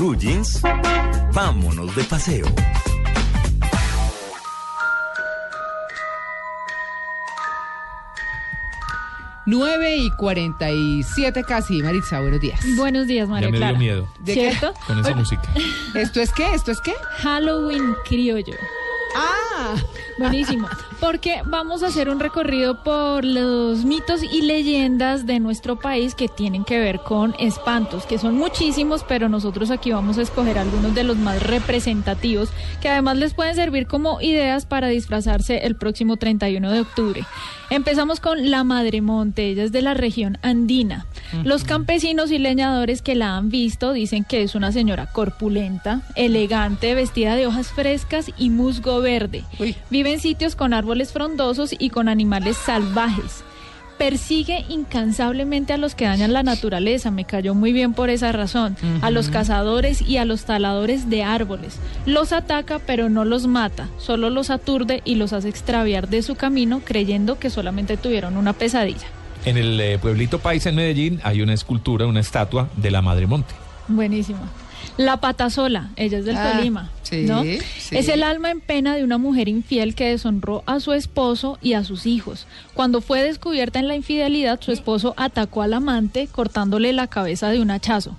Blue Jeans, vámonos de paseo. Nueve y 47 casi, Maritza, buenos días. Buenos días, María Ya me Clara. dio miedo ¿De qué? ¿Cierto? con esa música. ¿Esto es qué? ¿Esto es qué? Halloween criollo. Ah, Buenísimo. Porque vamos a hacer un recorrido por los mitos y leyendas de nuestro país que tienen que ver con espantos, que son muchísimos, pero nosotros aquí vamos a escoger algunos de los más representativos, que además les pueden servir como ideas para disfrazarse el próximo 31 de octubre. Empezamos con la Madre Monte, ella es de la región andina. Los campesinos y leñadores que la han visto dicen que es una señora corpulenta, elegante, vestida de hojas frescas y musgo verde. Uy. Vive en sitios con árboles frondosos y con animales salvajes. Persigue incansablemente a los que dañan la naturaleza, me cayó muy bien por esa razón, a los cazadores y a los taladores de árboles. Los ataca pero no los mata, solo los aturde y los hace extraviar de su camino creyendo que solamente tuvieron una pesadilla. En el eh, pueblito paisa en Medellín hay una escultura, una estatua de la Madre Monte. Buenísimo. La patasola, ella es del Ah, Tolima, sí, ¿no? sí. Es el alma en pena de una mujer infiel que deshonró a su esposo y a sus hijos. Cuando fue descubierta en la infidelidad, su esposo atacó al amante cortándole la cabeza de un hachazo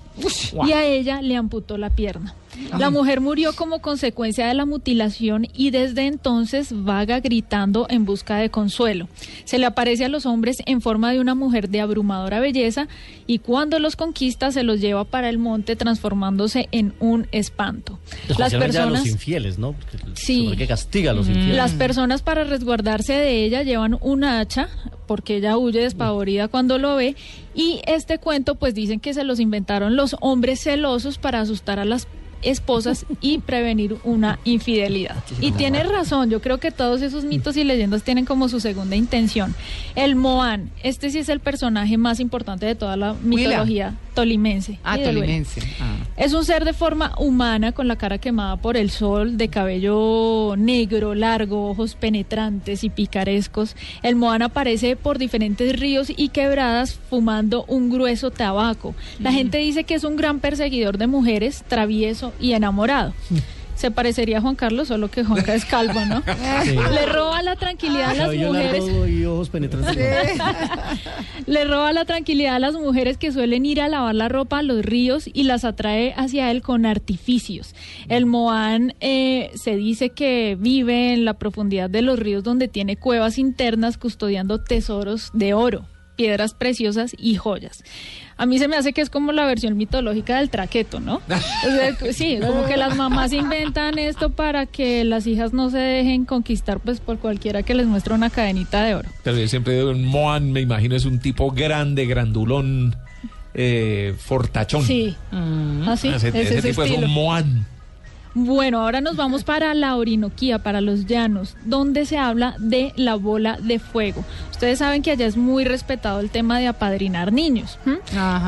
y a ella le amputó la pierna. La mujer murió como consecuencia de la mutilación y desde entonces vaga gritando en busca de consuelo. Se le aparece a los hombres en forma de una mujer de abrumadora belleza y cuando los conquista se los lleva para el monte transformándose en un espanto. Las a personas los infieles, Sí. porque castiga a los infieles. las personas para resguardarse de ella llevan un hacha porque ella huye despavorida cuando lo ve y este cuento pues dicen que se los inventaron los hombres celosos para asustar a las esposas y prevenir una infidelidad. Y tiene razón, yo creo que todos esos mitos y leyendas tienen como su segunda intención. El Moán, este sí es el personaje más importante de toda la mitología tolimense. ah, tolimense. Ah. Es un ser de forma humana, con la cara quemada por el sol, de cabello negro, largo, ojos penetrantes y picarescos. El Moana aparece por diferentes ríos y quebradas fumando un grueso tabaco. La gente dice que es un gran perseguidor de mujeres, travieso y enamorado. Se parecería a Juan Carlos, solo que Juanca es calvo, ¿no? Le roba la tranquilidad a las mujeres. largo y ojos penetrantes. Le roba la tranquilidad a las mujeres que suelen ir a lavar la ropa a los ríos y las atrae hacia él con artificios. El Moán eh, se dice que vive en la profundidad de los ríos donde tiene cuevas internas custodiando tesoros de oro, piedras preciosas y joyas. A mí se me hace que es como la versión mitológica del traqueto, ¿no? O sea, sí, como que las mamás inventan esto para que las hijas no se dejen conquistar pues por cualquiera que les muestre una cadenita de oro. Pero yo siempre digo, un Moan, me imagino, es un tipo grande, grandulón, eh, fortachón. Sí. Así, Ese, es ese ese tipo es un Moan. Bueno, ahora nos vamos para la Orinoquía, para los llanos, donde se habla de la bola de fuego. Ustedes saben que allá es muy respetado el tema de apadrinar niños.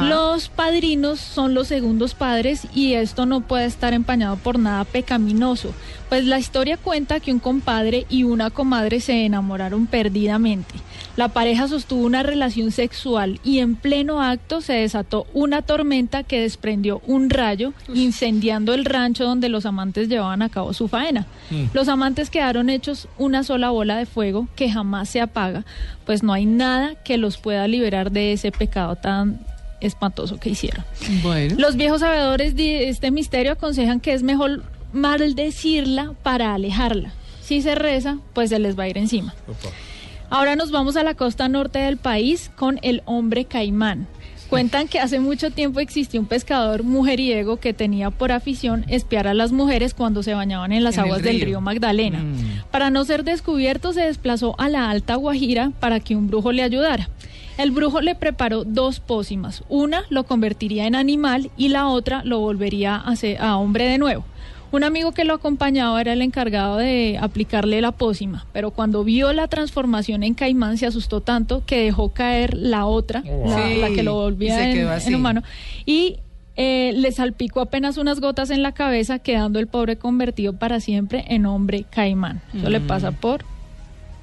Los padrinos son los segundos padres y esto no puede estar empañado por nada pecaminoso. Pues la historia cuenta que un compadre y una comadre se enamoraron perdidamente. La pareja sostuvo una relación sexual y en pleno acto se desató una tormenta que desprendió un rayo incendiando el rancho donde los amantes llevaban a cabo su faena. Los amantes quedaron hechos una sola bola de fuego que jamás se apaga, pues no hay nada que los pueda liberar de ese pecado tan espantoso que hicieron. Bueno. Los viejos sabedores de este misterio aconsejan que es mejor maldecirla para alejarla. Si se reza, pues se les va a ir encima. Ahora nos vamos a la costa norte del país con el hombre caimán. Cuentan que hace mucho tiempo existió un pescador mujeriego que tenía por afición espiar a las mujeres cuando se bañaban en las En aguas del río. río Magdalena. Mm. Para no ser descubierto se desplazó a la Alta Guajira para que un brujo le ayudara. El brujo le preparó dos pócimas. Una lo convertiría en animal y la otra lo volvería a, ser- a hombre de nuevo. Un amigo que lo acompañaba era el encargado de aplicarle la pócima, pero cuando vio la transformación en caimán se asustó tanto que dejó caer la otra, la, Sí, la que lo y volvía en, humano, y eh, le salpicó apenas unas gotas en la cabeza, quedando el pobre convertido para siempre en hombre caimán. Eso le pasa por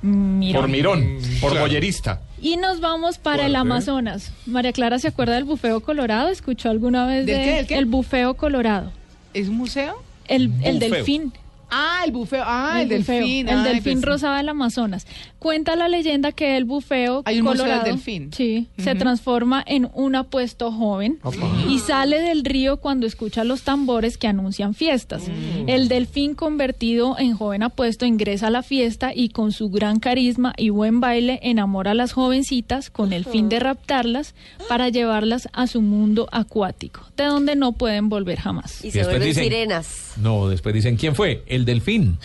mirón. Por mirón, por boyerista. Y nos vamos para el. Amazonas. María Clara, ¿se acuerda del bufeo colorado? ¿Escuchó alguna vez ¿Del de qué, del qué? el bufeo colorado? ¿Es un museo? El, el delfín. Ah, el bufeo. Ah, el, bufeo, delfín. El Ay, delfín pensé- rosado del Amazonas. Cuenta la leyenda que el bufeo Hay un museo del colorado delfín. sí, se transforma en un apuesto joven y sale del río cuando escucha los tambores que anuncian fiestas. Mm. El delfín convertido en joven apuesto ingresa a la fiesta y con su gran carisma y buen baile enamora a las jovencitas con el fin de raptarlas para llevarlas a su mundo acuático, de donde no pueden volver jamás. Y Y se después vuelven dicen- sirenas. No, después dicen, ¿quién fue? El delfín.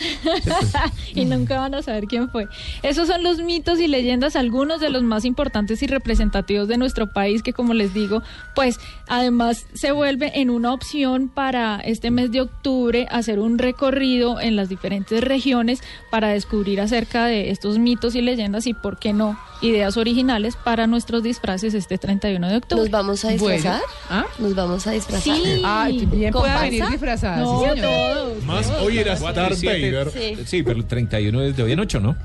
y nunca van a saber quién fue. Esos son los mitos y leyendas, algunos de los más importantes y representativos de nuestro país, que como les digo, pues además se vuelve en una opción para este mes de octubre hacer un recorrido en las diferentes regiones para descubrir acerca de estos mitos y leyendas y, por qué no, ideas originales para nuestros disfraces este 31 de octubre. ¿Nos vamos a Bueno. disfrazar? ¿Ah? ¿Nos vamos a disfrazar? Sí. Ay, bien puede ¿Comparsa? venir disfrazada. No, sí, señor. todos. Más hoy era siete. Vader. Sí. Sí, pero el 31 es de hoy en 8, ¿no?